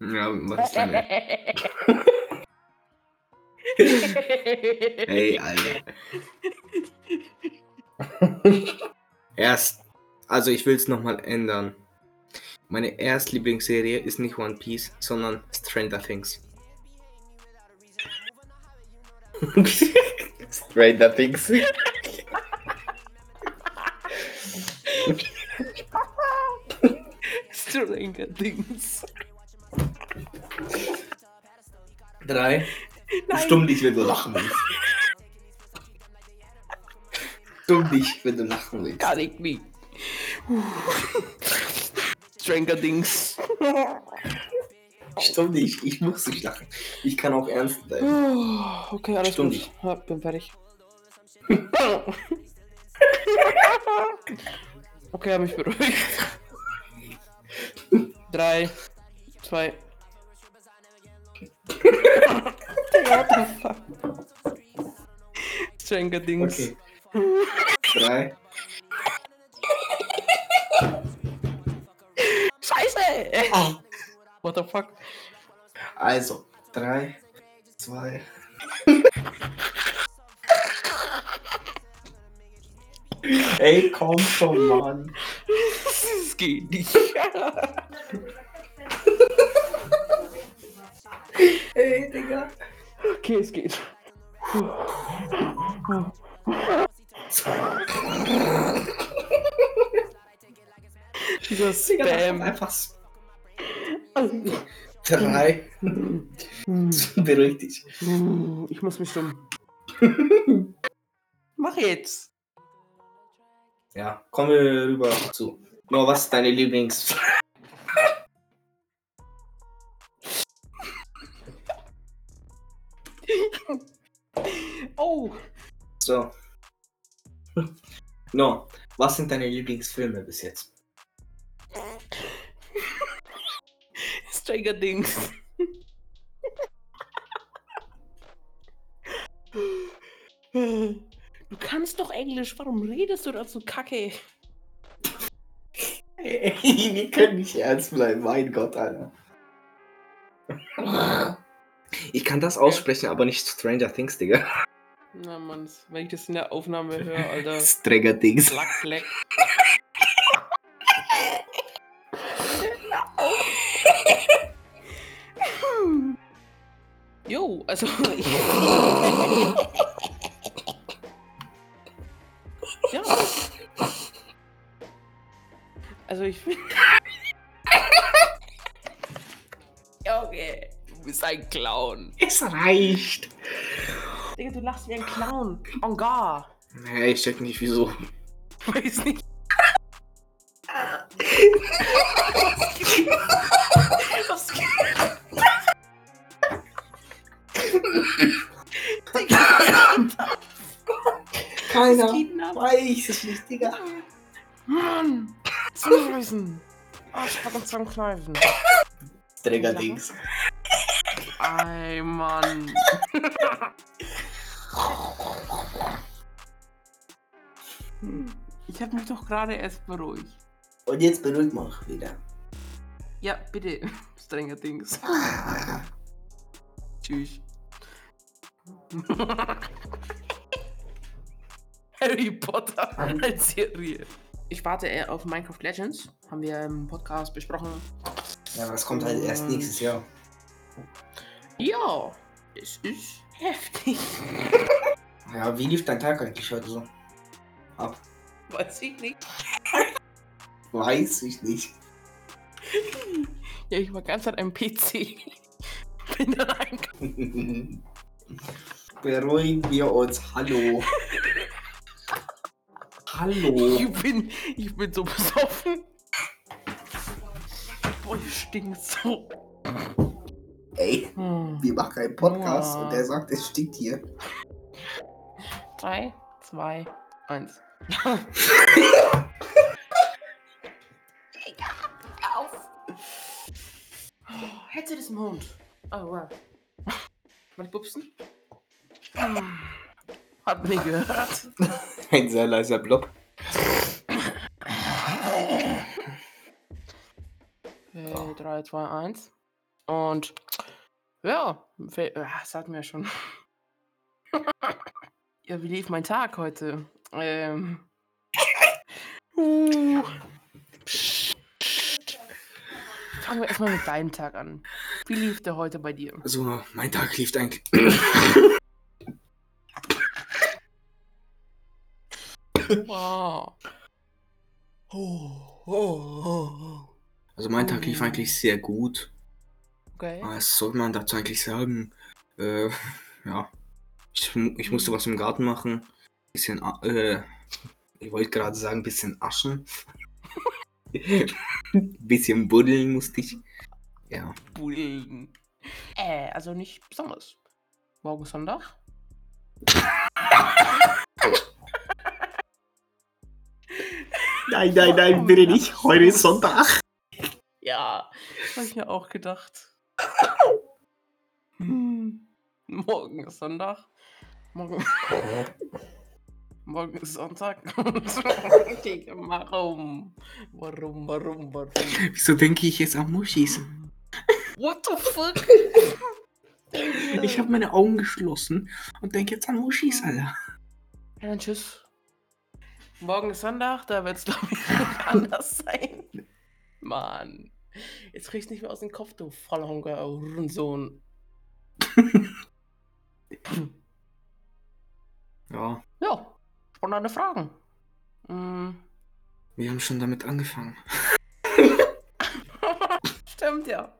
Ja, was ist deine? Ey, Alter. Erst, also ich will es nochmal ändern. Meine Erstlieblingsserie ist nicht One Piece, sondern Stranger Things. Stranger Things. Stranger Things. Drei. Nein. Stumm dich, wenn du lachen willst. Stumm dich, wenn du lachen willst. Kann ich nicht. Stranger Things. Stumm dich, ich muss nicht lachen. Ich kann auch ernst bleiben. Oh, Okay, alles Stimmt. gut. Ja, bin fertig. okay, hab mich beruhigt. Drei, zwei. What the fuck? Stranger Things. Okay. Drei. Scheiße! What the fuck? Also, drei, zwei. Ey, komm schon, Mann. Das geht nicht. Ey, Digga. Okay, es geht. Dieser Digga, das ist Spam. einfach s- drei. Beruhig dich. Ich muss mich stumm. Mach jetzt. Ja, kommen wir rüber zu. No, was ist deine Lieblings... So. No, was sind deine Lieblingsfilme bis jetzt? Stranger Dings. Du kannst doch Englisch, warum redest du da so kacke? Ey, wir können nicht ernst bleiben, mein Gott, Alter. Ich kann das aussprechen, aber nicht Stranger Things, Digga. Na Mann, wenn ich das in der Aufnahme höre, Alter. Stranger Things. Flack, fleck. Jo, also ich. ja. Also ich finde. Junge, du bist ein Clown. Es reicht. Digga, du lachst wie ein Clown. En gar. Nee, ich check nicht wieso. Weiß nicht. Was geht? Keiner weiß es nicht, Digga. Mann! Zuhören! Arschback und Zahnkneifen. Stranger Things. Ey, Mann. Ich hab mich doch gerade erst beruhigt. Und jetzt beruhigt mal wieder. Ja, bitte. Strenger Dings. Tschüss. Harry Potter als Serie. Ich warte eher auf Minecraft Legends. Haben wir im Podcast besprochen. Ja, das kommt halt erst nächstes Jahr. Ja, es ist heftig. Ja, wie lief dein Tag eigentlich heute so? Ab. Weiß ich nicht. Weiß ich nicht. Ja, ich war ganz an einem PC. Bin dann eingegangen. Beruhigen wir uns. Hallo. Hallo. Ich bin, ich bin so besoffen. Boah, ich stinkt so. Ey, Hm. wir machen einen Podcast Ja. und der sagt, es stinkt hier. Drei, zwei, eins. Oh, ist im Mund. Oh, wow. Mal ich bupsen? Hm. Hat man nicht gehört. Ein sehr leiser Blob. Okay, 3, 2, 1. Und ja, ja, das hatten wir schon. ja, wie lief mein Tag heute? Ähm. Uh. Fangen wir erstmal mit deinem Tag an. Wie lief der heute bei dir? Also, mein Tag lief eigentlich. Wow. Also, mein Tag lief eigentlich sehr gut. Okay. Was soll man dazu eigentlich sagen? Äh, ja. Ich, ich musste was im Garten machen. Bisschen, äh, ich wollte gerade sagen, bisschen aschen. bisschen buddeln musste ich. Ja. Bullen. Äh, also nicht besonders. Morgen Sonntag. Nein, nein, nein, bitte nicht. Heute ist Sonntag. Ja, habe ich mir auch gedacht. Hm. Morgen ist Sonntag. Morgen, morgen ist Sonntag. Warum? Warum, warum, warum? Wieso denke ich jetzt an Muschis? What the fuck? Ich habe meine Augen geschlossen und denke jetzt an Muschis, Alter. Ja, dann tschüss. Morgen ist Sonntag, da wird es, glaube ich, anders sein. Mann. Jetzt kriegst du nicht mehr aus dem Kopf, du Vollhunger, Hurensohn. Ja, Ja, spontane Fragen. Mm. wir haben schon damit angefangen. Stimmt ja.